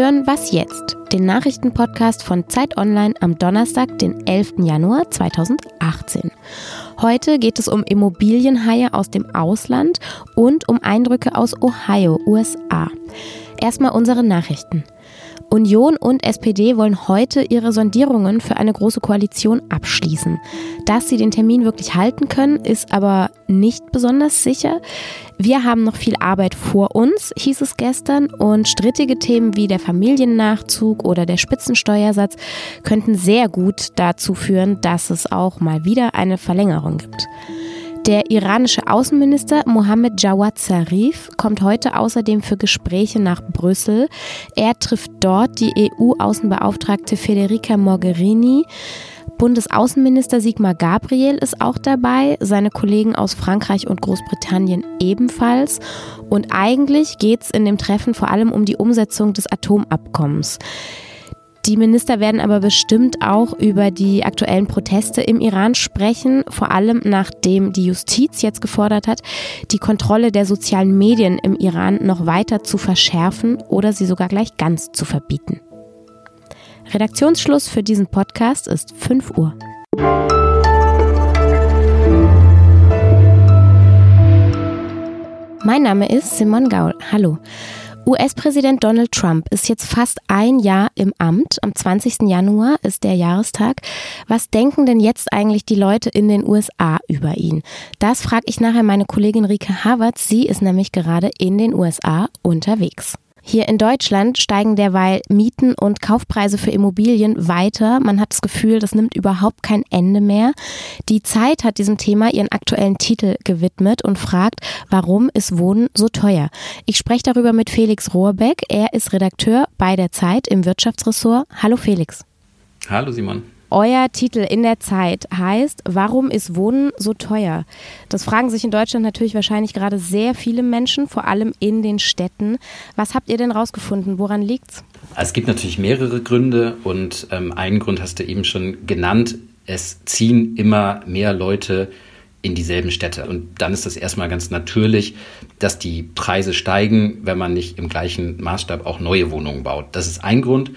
hören Was jetzt? Den Nachrichtenpodcast von Zeit Online am Donnerstag, den 11. Januar 2018. Heute geht es um Immobilienhaie aus dem Ausland und um Eindrücke aus Ohio, USA. Erstmal unsere Nachrichten. Union und SPD wollen heute ihre Sondierungen für eine große Koalition abschließen. Dass sie den Termin wirklich halten können, ist aber nicht besonders sicher. Wir haben noch viel Arbeit vor uns, hieß es gestern, und strittige Themen wie der Familiennachzug oder der Spitzensteuersatz könnten sehr gut dazu führen, dass es auch mal wieder eine Verlängerung gibt. Der iranische Außenminister Mohammed Jawad Zarif kommt heute außerdem für Gespräche nach Brüssel. Er trifft dort die EU-Außenbeauftragte Federica Mogherini. Bundesaußenminister Sigmar Gabriel ist auch dabei, seine Kollegen aus Frankreich und Großbritannien ebenfalls. Und eigentlich geht es in dem Treffen vor allem um die Umsetzung des Atomabkommens. Die Minister werden aber bestimmt auch über die aktuellen Proteste im Iran sprechen, vor allem nachdem die Justiz jetzt gefordert hat, die Kontrolle der sozialen Medien im Iran noch weiter zu verschärfen oder sie sogar gleich ganz zu verbieten. Redaktionsschluss für diesen Podcast ist 5 Uhr. Mein Name ist Simon Gaul. Hallo. US-Präsident Donald Trump ist jetzt fast ein Jahr im Amt. Am 20. Januar ist der Jahrestag. Was denken denn jetzt eigentlich die Leute in den USA über ihn? Das frage ich nachher meine Kollegin Rike Harvard. Sie ist nämlich gerade in den USA unterwegs. Hier in Deutschland steigen derweil Mieten und Kaufpreise für Immobilien weiter. Man hat das Gefühl, das nimmt überhaupt kein Ende mehr. Die Zeit hat diesem Thema ihren aktuellen Titel gewidmet und fragt, warum ist Wohnen so teuer? Ich spreche darüber mit Felix Rohrbeck. Er ist Redakteur bei der Zeit im Wirtschaftsressort. Hallo Felix. Hallo Simon. Euer Titel in der Zeit heißt, warum ist Wohnen so teuer? Das fragen sich in Deutschland natürlich wahrscheinlich gerade sehr viele Menschen, vor allem in den Städten. Was habt ihr denn rausgefunden? Woran liegt's? Es gibt natürlich mehrere Gründe und ähm, einen Grund hast du eben schon genannt. Es ziehen immer mehr Leute in dieselben Städte. Und dann ist es erstmal ganz natürlich, dass die Preise steigen, wenn man nicht im gleichen Maßstab auch neue Wohnungen baut. Das ist ein Grund.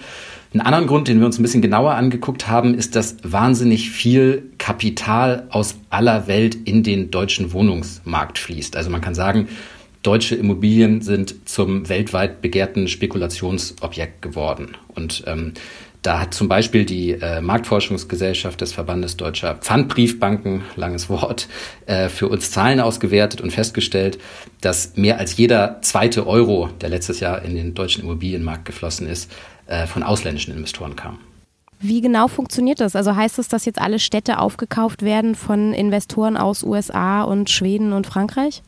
Ein anderer Grund, den wir uns ein bisschen genauer angeguckt haben, ist, dass wahnsinnig viel Kapital aus aller Welt in den deutschen Wohnungsmarkt fließt. Also man kann sagen, deutsche Immobilien sind zum weltweit begehrten Spekulationsobjekt geworden. Und ähm, da hat zum Beispiel die äh, Marktforschungsgesellschaft des Verbandes Deutscher Pfandbriefbanken, langes Wort, äh, für uns Zahlen ausgewertet und festgestellt, dass mehr als jeder zweite Euro, der letztes Jahr in den deutschen Immobilienmarkt geflossen ist, äh, von ausländischen Investoren kam. Wie genau funktioniert das? Also heißt es, dass jetzt alle Städte aufgekauft werden von Investoren aus USA und Schweden und Frankreich?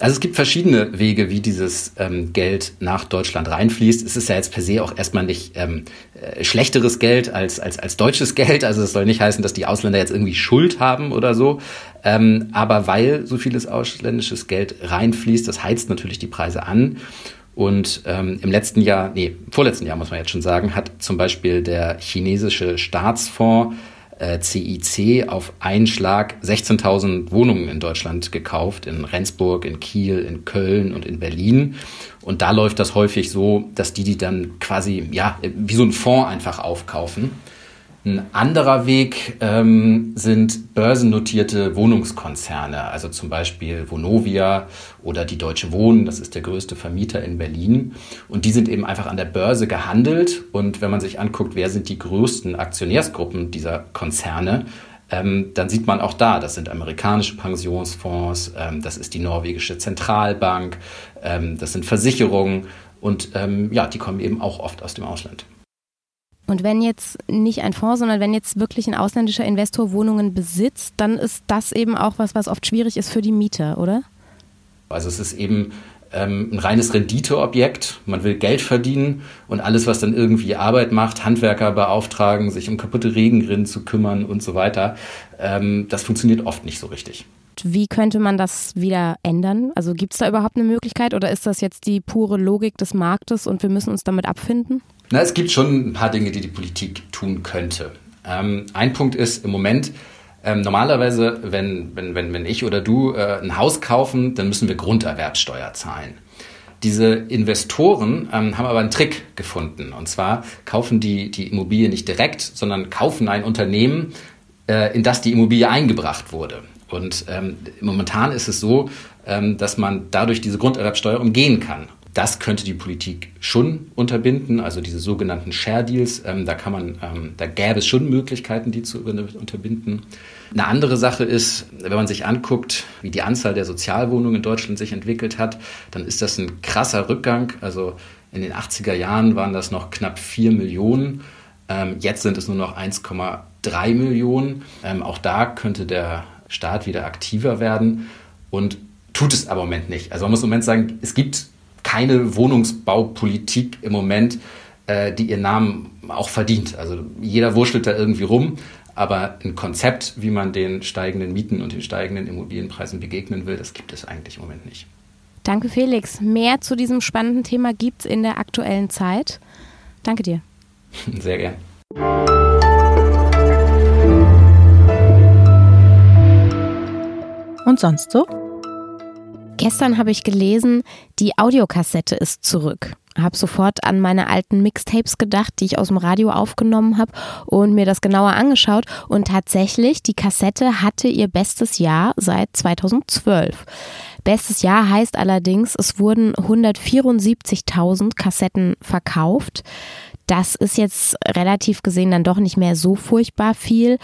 Also es gibt verschiedene Wege, wie dieses ähm, Geld nach Deutschland reinfließt. Es ist ja jetzt per se auch erstmal nicht ähm, äh, schlechteres Geld als, als, als deutsches Geld. Also es soll nicht heißen, dass die Ausländer jetzt irgendwie Schuld haben oder so. Ähm, aber weil so vieles ausländisches Geld reinfließt, das heizt natürlich die Preise an. Und ähm, im letzten Jahr, nee, vorletzten Jahr muss man jetzt schon sagen, hat zum Beispiel der chinesische Staatsfonds äh, CIC auf einen Schlag 16.000 Wohnungen in Deutschland gekauft, in Rendsburg, in Kiel, in Köln und in Berlin. Und da läuft das häufig so, dass die die dann quasi, ja, wie so ein Fonds einfach aufkaufen. Ein anderer Weg ähm, sind börsennotierte Wohnungskonzerne, also zum Beispiel Vonovia oder die Deutsche Wohnen, das ist der größte Vermieter in Berlin. Und die sind eben einfach an der Börse gehandelt. Und wenn man sich anguckt, wer sind die größten Aktionärsgruppen dieser Konzerne, ähm, dann sieht man auch da, das sind amerikanische Pensionsfonds, ähm, das ist die norwegische Zentralbank, ähm, das sind Versicherungen und ähm, ja, die kommen eben auch oft aus dem Ausland. Und wenn jetzt nicht ein Fonds, sondern wenn jetzt wirklich ein ausländischer Investor Wohnungen besitzt, dann ist das eben auch was, was oft schwierig ist für die Mieter, oder? Also es ist eben ähm, ein reines Renditeobjekt. Man will Geld verdienen und alles, was dann irgendwie Arbeit macht, Handwerker beauftragen, sich um kaputte Regenrinnen zu kümmern und so weiter, ähm, das funktioniert oft nicht so richtig. Wie könnte man das wieder ändern? Also gibt es da überhaupt eine Möglichkeit oder ist das jetzt die pure Logik des Marktes und wir müssen uns damit abfinden? Na, es gibt schon ein paar Dinge, die die Politik tun könnte. Ähm, ein Punkt ist im Moment, ähm, normalerweise, wenn, wenn, wenn, wenn ich oder du äh, ein Haus kaufen, dann müssen wir Grunderwerbsteuer zahlen. Diese Investoren ähm, haben aber einen Trick gefunden. Und zwar kaufen die die Immobilie nicht direkt, sondern kaufen ein Unternehmen, äh, in das die Immobilie eingebracht wurde. Und ähm, momentan ist es so, ähm, dass man dadurch diese Grunderwerbsteuer umgehen kann. Das könnte die Politik schon unterbinden, also diese sogenannten Share Deals. Ähm, da kann man, ähm, da gäbe es schon Möglichkeiten, die zu unterbinden. Eine andere Sache ist, wenn man sich anguckt, wie die Anzahl der Sozialwohnungen in Deutschland sich entwickelt hat, dann ist das ein krasser Rückgang. Also in den 80er Jahren waren das noch knapp 4 Millionen. Ähm, jetzt sind es nur noch 1,3 Millionen. Ähm, auch da könnte der Staat wieder aktiver werden und tut es aber im Moment nicht. Also man muss im Moment sagen, es gibt keine Wohnungsbaupolitik im Moment, äh, die ihren Namen auch verdient. Also jeder wurschtelt da irgendwie rum, aber ein Konzept, wie man den steigenden Mieten und den steigenden Immobilienpreisen begegnen will, das gibt es eigentlich im Moment nicht. Danke, Felix. Mehr zu diesem spannenden Thema gibt es in der aktuellen Zeit. Danke dir. Sehr gern. Und sonst so? Gestern habe ich gelesen, die Audiokassette ist zurück. Habe sofort an meine alten Mixtapes gedacht, die ich aus dem Radio aufgenommen habe und mir das genauer angeschaut. Und tatsächlich, die Kassette hatte ihr bestes Jahr seit 2012. Bestes Jahr heißt allerdings, es wurden 174.000 Kassetten verkauft. Das ist jetzt relativ gesehen dann doch nicht mehr so furchtbar viel,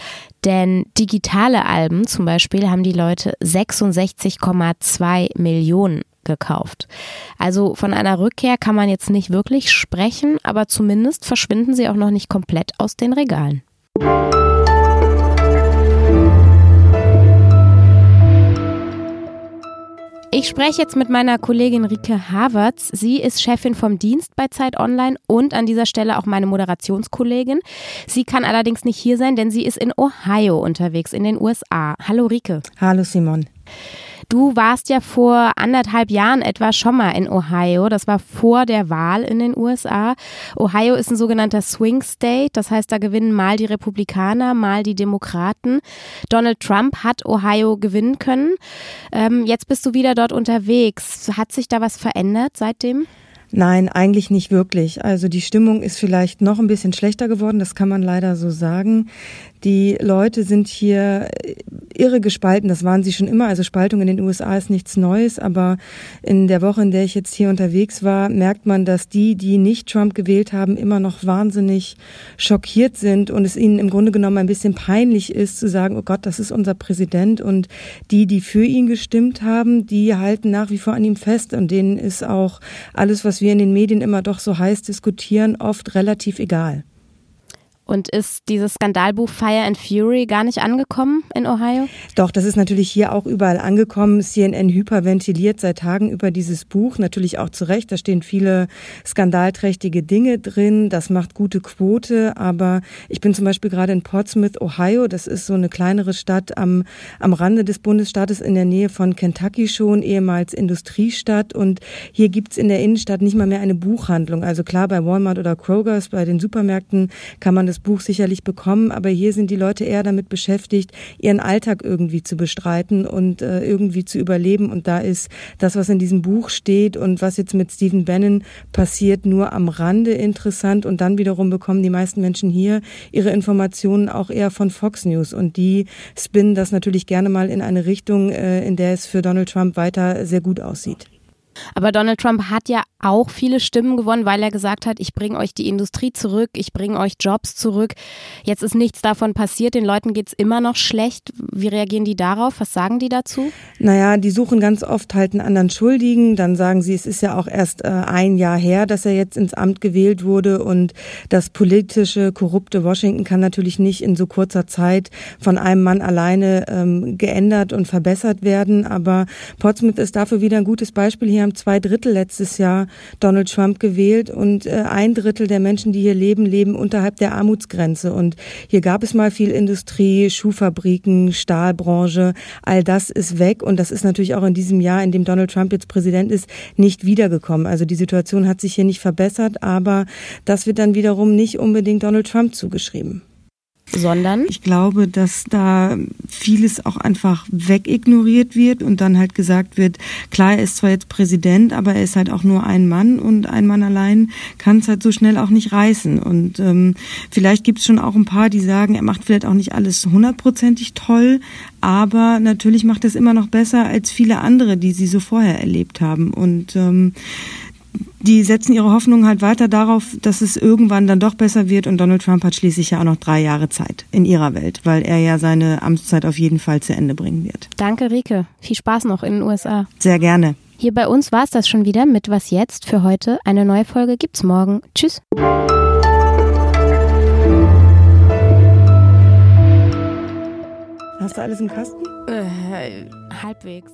denn digitale Alben zum Beispiel haben die Leute 66,2 Millionen gekauft. Also von einer Rückkehr kann man jetzt nicht wirklich sprechen, aber zumindest verschwinden sie auch noch nicht komplett aus den Regalen. Ich spreche jetzt mit meiner Kollegin Rike Havertz. Sie ist Chefin vom Dienst bei Zeit Online und an dieser Stelle auch meine Moderationskollegin. Sie kann allerdings nicht hier sein, denn sie ist in Ohio unterwegs, in den USA. Hallo Rike. Hallo Simon. Du warst ja vor anderthalb Jahren etwa schon mal in Ohio. Das war vor der Wahl in den USA. Ohio ist ein sogenannter Swing State. Das heißt, da gewinnen mal die Republikaner, mal die Demokraten. Donald Trump hat Ohio gewinnen können. Ähm, jetzt bist du wieder dort unterwegs. Hat sich da was verändert seitdem? Nein, eigentlich nicht wirklich. Also die Stimmung ist vielleicht noch ein bisschen schlechter geworden, das kann man leider so sagen. Die Leute sind hier irre gespalten, das waren sie schon immer. Also Spaltung in den USA ist nichts Neues, aber in der Woche, in der ich jetzt hier unterwegs war, merkt man, dass die, die nicht Trump gewählt haben, immer noch wahnsinnig schockiert sind und es ihnen im Grunde genommen ein bisschen peinlich ist zu sagen, oh Gott, das ist unser Präsident und die, die für ihn gestimmt haben, die halten nach wie vor an ihm fest und denen ist auch alles, was wir in den Medien immer doch so heiß diskutieren, oft relativ egal. Und ist dieses Skandalbuch Fire and Fury gar nicht angekommen in Ohio? Doch, das ist natürlich hier auch überall angekommen. CNN hyperventiliert seit Tagen über dieses Buch, natürlich auch zu Recht. Da stehen viele skandalträchtige Dinge drin. Das macht gute Quote. Aber ich bin zum Beispiel gerade in Portsmouth, Ohio. Das ist so eine kleinere Stadt am, am Rande des Bundesstaates in der Nähe von Kentucky schon, ehemals Industriestadt. Und hier gibt's in der Innenstadt nicht mal mehr eine Buchhandlung. Also klar, bei Walmart oder Krogers, bei den Supermärkten kann man das Buch sicherlich bekommen, aber hier sind die Leute eher damit beschäftigt, ihren Alltag irgendwie zu bestreiten und äh, irgendwie zu überleben. Und da ist das, was in diesem Buch steht und was jetzt mit Stephen Bannon passiert, nur am Rande interessant. Und dann wiederum bekommen die meisten Menschen hier ihre Informationen auch eher von Fox News. Und die spinnen das natürlich gerne mal in eine Richtung, äh, in der es für Donald Trump weiter sehr gut aussieht. Aber Donald Trump hat ja auch viele Stimmen gewonnen, weil er gesagt hat, ich bringe euch die Industrie zurück, ich bringe euch Jobs zurück. Jetzt ist nichts davon passiert, den Leuten geht es immer noch schlecht. Wie reagieren die darauf? Was sagen die dazu? Naja, die suchen ganz oft halt einen anderen Schuldigen. Dann sagen sie, es ist ja auch erst äh, ein Jahr her, dass er jetzt ins Amt gewählt wurde und das politische, korrupte Washington kann natürlich nicht in so kurzer Zeit von einem Mann alleine ähm, geändert und verbessert werden. Aber Portsmouth ist dafür wieder ein gutes Beispiel. Hier haben zwei Drittel letztes Jahr Donald Trump gewählt und äh, ein Drittel der Menschen, die hier leben, leben unterhalb der Armutsgrenze. Und hier gab es mal viel Industrie, Schuhfabriken, Stahlbranche. All das ist weg und das ist natürlich auch in diesem Jahr, in dem Donald Trump jetzt Präsident ist, nicht wiedergekommen. Also die Situation hat sich hier nicht verbessert, aber das wird dann wiederum nicht unbedingt Donald Trump zugeschrieben. Sondern ich glaube, dass da vieles auch einfach wegignoriert wird und dann halt gesagt wird, klar, er ist zwar jetzt Präsident, aber er ist halt auch nur ein Mann und ein Mann allein kann es halt so schnell auch nicht reißen. Und ähm, vielleicht gibt es schon auch ein paar, die sagen, er macht vielleicht auch nicht alles hundertprozentig toll, aber natürlich macht er es immer noch besser als viele andere, die sie so vorher erlebt haben. Und ähm, die setzen ihre Hoffnung halt weiter darauf, dass es irgendwann dann doch besser wird und Donald Trump hat schließlich ja auch noch drei Jahre Zeit in ihrer Welt, weil er ja seine Amtszeit auf jeden Fall zu Ende bringen wird. Danke, Rike. Viel Spaß noch in den USA. Sehr gerne. Hier bei uns war es das schon wieder mit Was jetzt für heute. Eine neue Folge gibt's morgen. Tschüss. Hast du alles im Kasten? Äh, halbwegs.